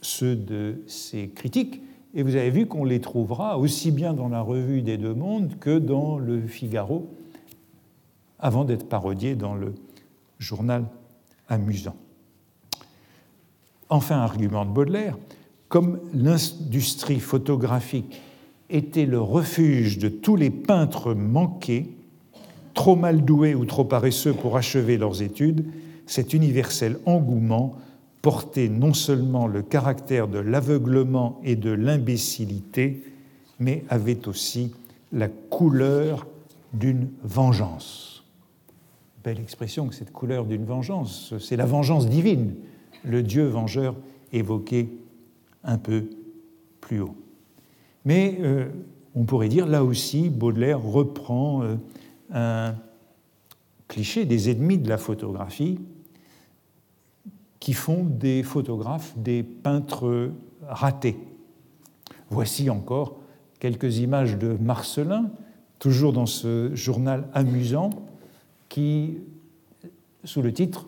S2: ceux de ses critiques. Et vous avez vu qu'on les trouvera aussi bien dans la revue des Deux Mondes que dans le Figaro, avant d'être parodié dans le journal amusant. Enfin, argument de Baudelaire, comme l'industrie photographique était le refuge de tous les peintres manqués, trop mal doués ou trop paresseux pour achever leurs études, cet universel engouement portait non seulement le caractère de l'aveuglement et de l'imbécilité, mais avait aussi la couleur d'une vengeance. Belle expression que cette couleur d'une vengeance, c'est la vengeance divine, le Dieu vengeur évoqué un peu plus haut. Mais euh, on pourrait dire, là aussi, Baudelaire reprend euh, un cliché des ennemis de la photographie qui font des photographes des peintres ratés. Voici encore quelques images de Marcelin, toujours dans ce journal amusant, qui, sous le titre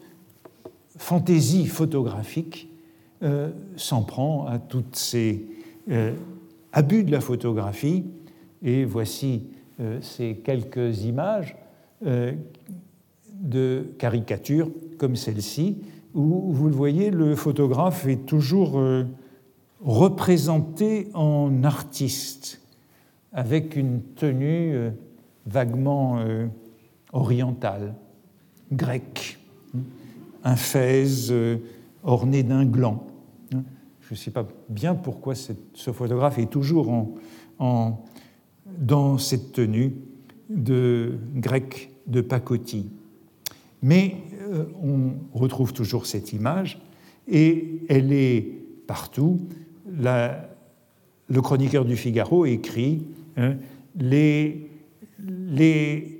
S2: Fantaisie photographique, euh, s'en prend à tous ces euh, abus de la photographie. Et voici euh, ces quelques images de caricatures comme celle-ci, où vous le voyez, le photographe est toujours représenté en artiste, avec une tenue vaguement orientale, grecque, un fez orné d'un gland. Je ne sais pas bien pourquoi ce photographe est toujours en, dans cette tenue de grec de pacotille. Mais euh, on retrouve toujours cette image et elle est partout. le chroniqueur du Figaro écrit hein,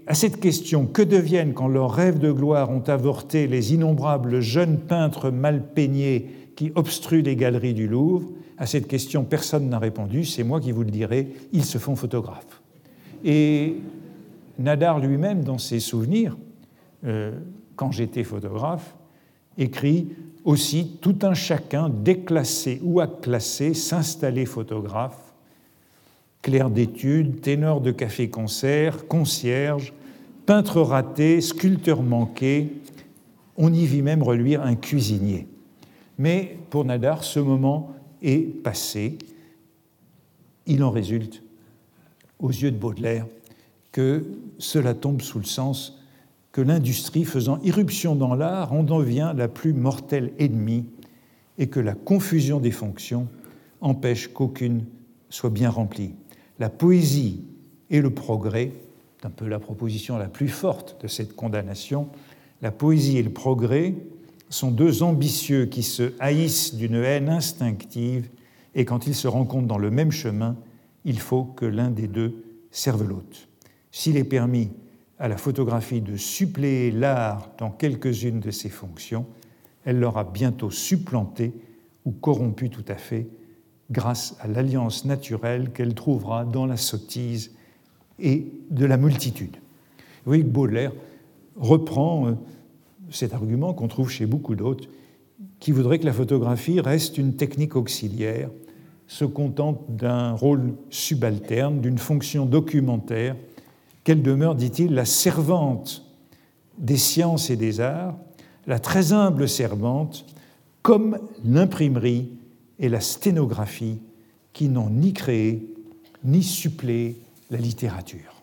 S2: à cette question que deviennent quand leurs rêves de gloire ont avorté les innombrables jeunes peintres mal peignés qui obstrue les galeries du Louvre? À cette question, personne n'a répondu, c'est moi qui vous le dirai, ils se font photographes. Et Nadar lui-même, dans ses souvenirs, euh, quand j'étais photographe, écrit aussi tout un chacun déclassé ou acclassé s'installer photographe, clerc d'études, ténor de café-concert, concierge, peintre raté, sculpteur manqué, on y vit même reluire un cuisinier. Mais pour Nadar, ce moment est passé. Il en résulte, aux yeux de Baudelaire, que cela tombe sous le sens que l'industrie faisant irruption dans l'art en devient la plus mortelle ennemie et que la confusion des fonctions empêche qu'aucune soit bien remplie. La poésie et le progrès, c'est un peu la proposition la plus forte de cette condamnation, la poésie et le progrès sont deux ambitieux qui se haïssent d'une haine instinctive, et quand ils se rencontrent dans le même chemin, il faut que l'un des deux serve l'autre. S'il est permis à la photographie de suppléer l'art dans quelques-unes de ses fonctions, elle l'aura bientôt supplanté ou corrompu tout à fait grâce à l'alliance naturelle qu'elle trouvera dans la sottise et de la multitude. Vous voyez que Baudelaire reprend euh, cet argument qu'on trouve chez beaucoup d'autres, qui voudraient que la photographie reste une technique auxiliaire, se contente d'un rôle subalterne, d'une fonction documentaire, qu'elle demeure, dit-il, la servante des sciences et des arts, la très humble servante, comme l'imprimerie et la sténographie qui n'ont ni créé ni suppléé la littérature.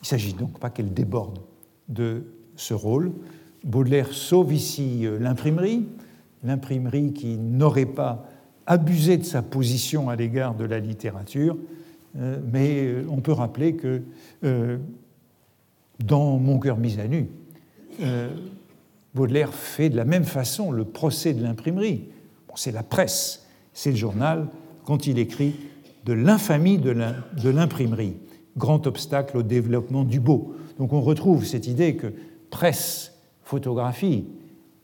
S2: Il ne s'agit donc pas qu'elle déborde de ce rôle. Baudelaire sauve ici euh, l'imprimerie, l'imprimerie qui n'aurait pas abusé de sa position à l'égard de la littérature, mais euh, on peut rappeler que dans Mon cœur mis à nu, Baudelaire fait de la même façon le procès de l'imprimerie. c'est la presse, c'est le journal, quand il écrit de l'infamie de l'imprimerie, grand obstacle au développement du beau. Donc on retrouve cette idée que presse, photographie,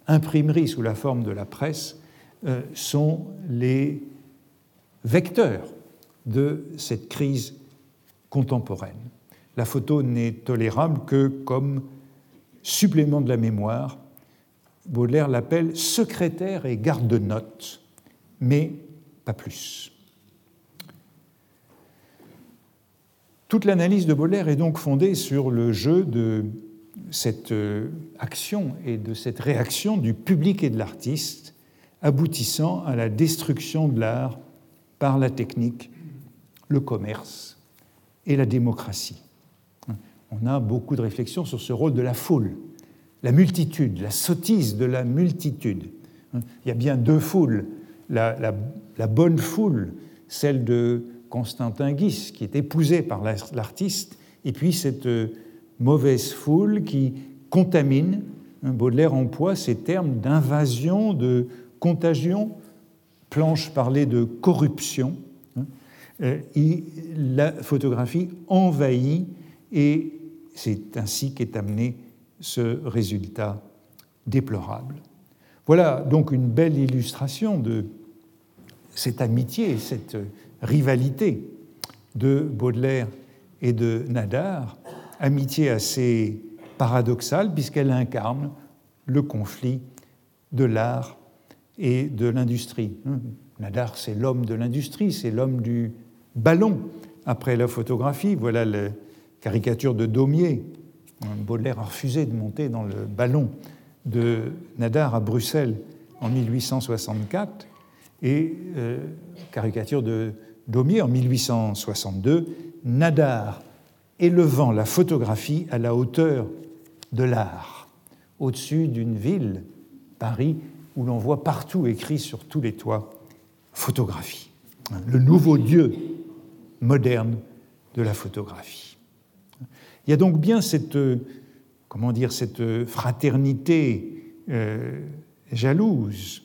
S2: imprimerie sous la forme de la presse euh, sont les vecteurs de cette crise contemporaine. La photo n'est tolérable que comme supplément de la mémoire. Baudelaire l'appelle secrétaire et garde-notes, mais pas plus. Toute l'analyse de Baudelaire est donc fondée sur le jeu de cette euh, action et de cette réaction du public et de l'artiste, aboutissant à la destruction de l'art par la technique, le commerce et la démocratie. On a beaucoup de réflexions sur ce rôle de la foule, la multitude, la sottise de la multitude. Il y a bien deux foules, la, bonne foule, celle de Constantin Guis, qui est épousé par l'artiste, et puis cette euh, mauvaise foule qui contamine. Baudelaire emploie ces termes d'invasion, de contagion. Planche parlait de corruption. Euh, la photographie envahit et c'est ainsi qu'est amené ce résultat déplorable. Voilà donc une belle illustration de cette amitié, cette rivalité de Baudelaire et de Nadar, amitié assez paradoxale puisqu'elle incarne le conflit de l'art et de l'industrie. Nadar, c'est l'homme de l'industrie, c'est l'homme du ballon. Après la photographie, voilà la caricature de Daumier. Baudelaire a refusé de monter dans le ballon de Nadar à Bruxelles en 1864 et euh, caricature de Daumier en 1862, Nadar élevant la photographie à la hauteur de l'art, au-dessus d'une ville, Paris, où l'on voit partout écrit sur tous les toits photographie, le nouveau Dieu moderne de la photographie. Il y a donc bien cette, comment dire, cette fraternité euh, jalouse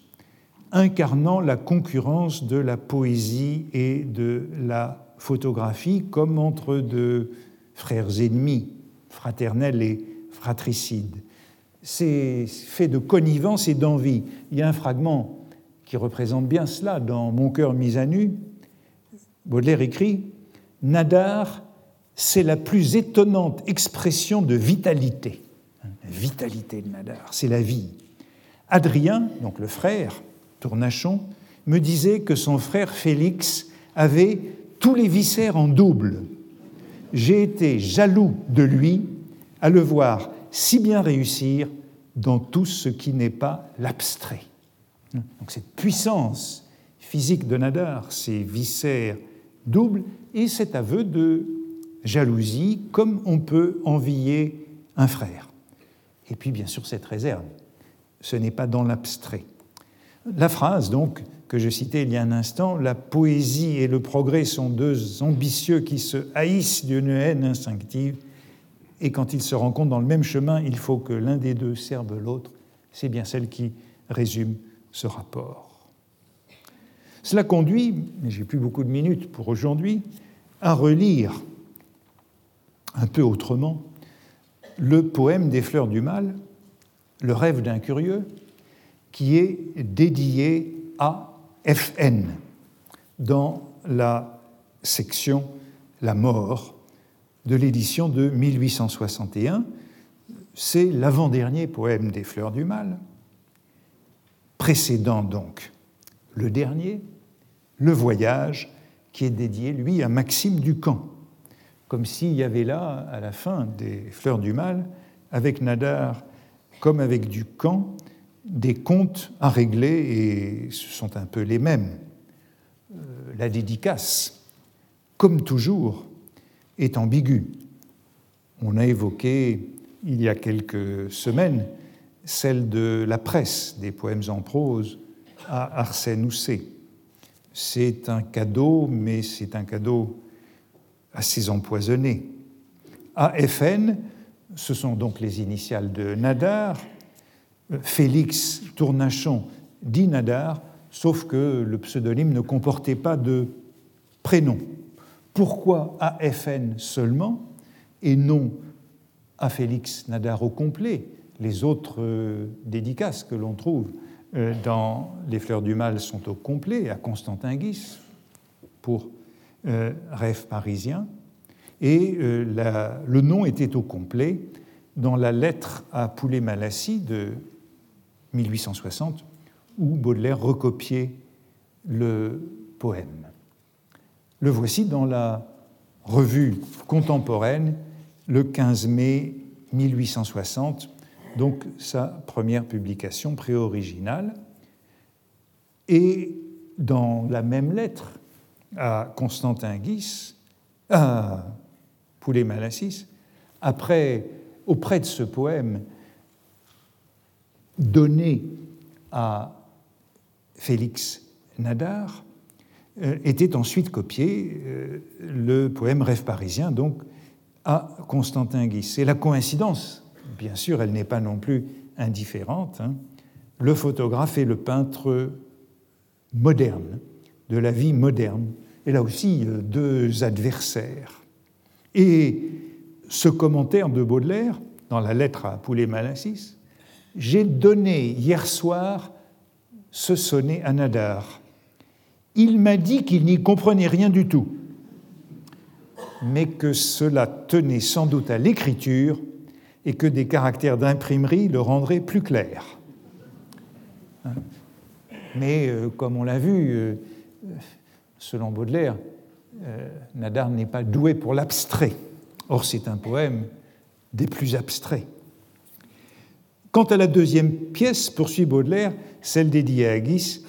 S2: incarnant la concurrence de la poésie et de la photographie comme entre deux frères ennemis, fraternels et fratricides. C'est fait de connivence et d'envie. Il y a un fragment qui représente bien cela dans Mon cœur mis à nu. Baudelaire écrit Nadar, c'est la plus étonnante expression de vitalité. La vitalité de Nadar, c'est la vie. Adrien, donc le frère, Tournachon, me disait que son frère Félix avait tous les viscères en double. J'ai été jaloux de lui à le voir si bien réussir dans tout ce qui n'est pas l'abstrait. Donc cette puissance physique de Nadar, ces viscères doubles et cet aveu de jalousie comme on peut envier un frère. Et puis bien sûr cette réserve, ce n'est pas dans l'abstrait. La phrase, donc, que je citais il y a un instant, la poésie et le progrès sont deux ambitieux qui se haïssent d'une haine instinctive, et quand ils se rencontrent dans le même chemin, il faut que l'un des deux serve l'autre. C'est bien celle qui résume ce rapport. Cela conduit, mais j'ai plus beaucoup de minutes pour aujourd'hui, à relire un peu autrement le poème des fleurs du mal, Le rêve d'un curieux, qui est dédié à FN dans la section La mort de l'édition de 1861. C'est l'avant-dernier poème des Fleurs du Mal, précédant donc le dernier, Le Voyage, qui est dédié, lui, à Maxime Ducamp, comme s'il y avait là, à la fin des Fleurs du Mal, avec Nadar comme avec Ducamp, des comptes à régler et ce sont un peu les mêmes. Euh, la dédicace, comme toujours, est ambiguë. On a évoqué il y a quelques semaines celle de la presse des poèmes en prose à Arsène Housset. C'est un cadeau, mais c'est un cadeau assez empoisonné. AFN, ce sont donc les initiales de Nadar, Félix Tournachon dit Nadar, sauf que le pseudonyme ne comportait pas de prénom. Pourquoi AFN seulement et non à Félix Nadar au complet? Les autres dédicaces que l'on trouve dans Les Fleurs du Mal sont au complet, à Constantin Guis, pour Rêve parisien, et le nom était au complet dans la lettre à Poulet-Malassis de 1860, où Baudelaire recopiait le poème. Le voici dans la revue contemporaine le 15 mai 1860, donc sa première publication pré-originale. Et dans la même lettre à Constantin Guis, à Poulet-Malassis, après auprès de ce poème donné à Félix Nadar, euh, était ensuite copié euh, le poème Rêve parisien, donc à Constantin Guis. Et la coïncidence, bien sûr, elle n'est pas non plus indifférente. Hein. Le photographe et le peintre moderne, de la vie moderne, et là aussi euh, deux adversaires. Et ce commentaire de Baudelaire, dans la lettre à Poulet-Malassis, j'ai donné hier soir ce sonnet à Nadar. Il m'a dit qu'il n'y comprenait rien du tout, mais que cela tenait sans doute à l'écriture et que des caractères d'imprimerie le rendraient plus clair. Mais euh, comme on l'a vu, euh, selon Baudelaire, euh, Nadar n'est pas doué pour l'abstrait. Or, c'est un poème des plus abstraits. Quant à la deuxième pièce, poursuit Baudelaire, celle dédiée à Guis,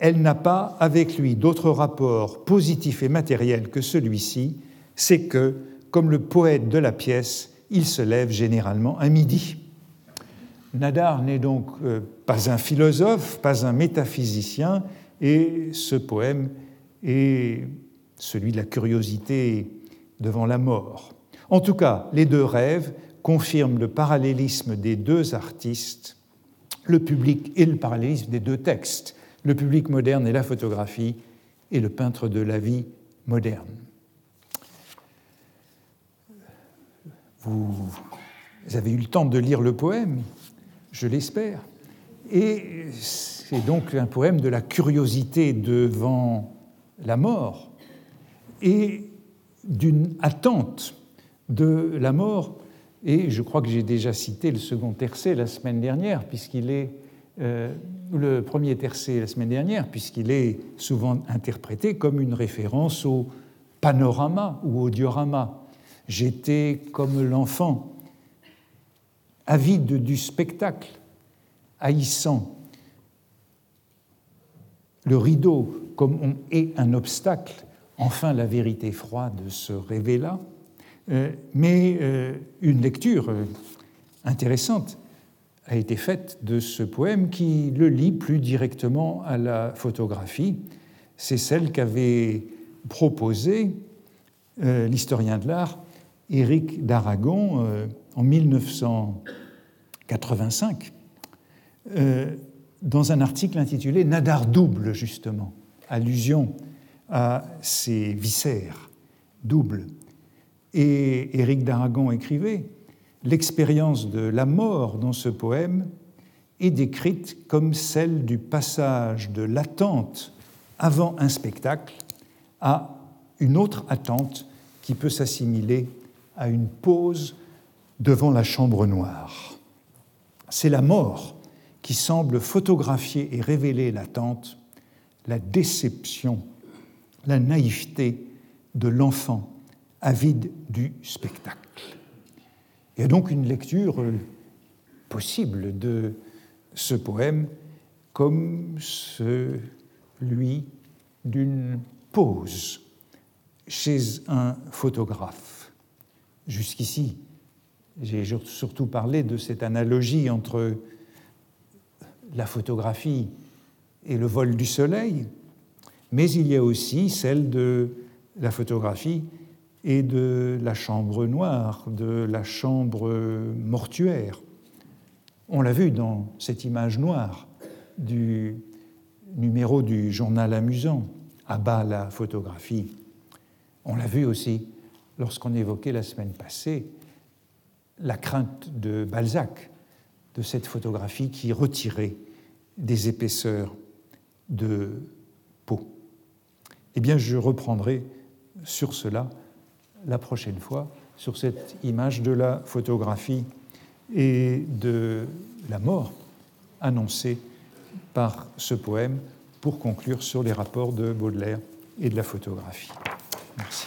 S2: elle n'a pas avec lui d'autre rapport positif et matériel que celui-ci, c'est que, comme le poète de la pièce, il se lève généralement à midi. Nadar n'est donc euh, pas un philosophe, pas un métaphysicien, et ce poème est celui de la curiosité devant la mort. En tout cas, les deux rêves confirment le parallélisme des deux artistes, le public et le parallélisme des deux textes, le public moderne et la photographie, et le peintre de la vie moderne. Vous avez eu le temps de lire le poème, je l'espère, et c'est donc un poème de la curiosité devant la mort et d'une attente de la mort. Et je crois que j'ai déjà cité le second tercet la semaine dernière, puisqu'il est euh, le premier tercet la semaine dernière, puisqu'il est souvent interprété comme une référence au panorama ou au diorama. J'étais comme l'enfant, avide du spectacle, haïssant le rideau comme on est un obstacle. Enfin, la vérité froide se révéla. Euh, mais euh, une lecture euh, intéressante a été faite de ce poème qui le lie plus directement à la photographie. C'est celle qu'avait proposée l'historien de l'art Éric d'Aragon en 1985 dans un article intitulé Nadar double, justement, allusion à ces viscères doubles. Et Éric d'Aragon écrivait L'expérience de la mort dans ce poème est décrite comme celle du passage de l'attente avant un spectacle à une autre attente qui peut s'assimiler à une pause devant la chambre noire. C'est la mort qui semble photographier et révéler l'attente, la déception, la naïveté de l'enfant avide du spectacle. Il y a donc une lecture possible de ce poème comme celui d'une pause chez un photographe. Jusqu'ici, j'ai surtout parlé de cette analogie entre la photographie et le vol du soleil, mais il y a aussi celle de la photographie et de la chambre noire, de la chambre mortuaire. On l'a vu dans cette image noire du numéro du journal amusant, à bas la photographie. On l'a vu aussi lorsqu'on évoquait la semaine passée la crainte de Balzac de cette photographie qui retirait des épaisseurs de peau. Eh bien, je reprendrai sur cela la prochaine fois, sur cette image de la photographie et de la mort annoncée par ce poème pour conclure sur les rapports de Baudelaire et de la photographie. Merci.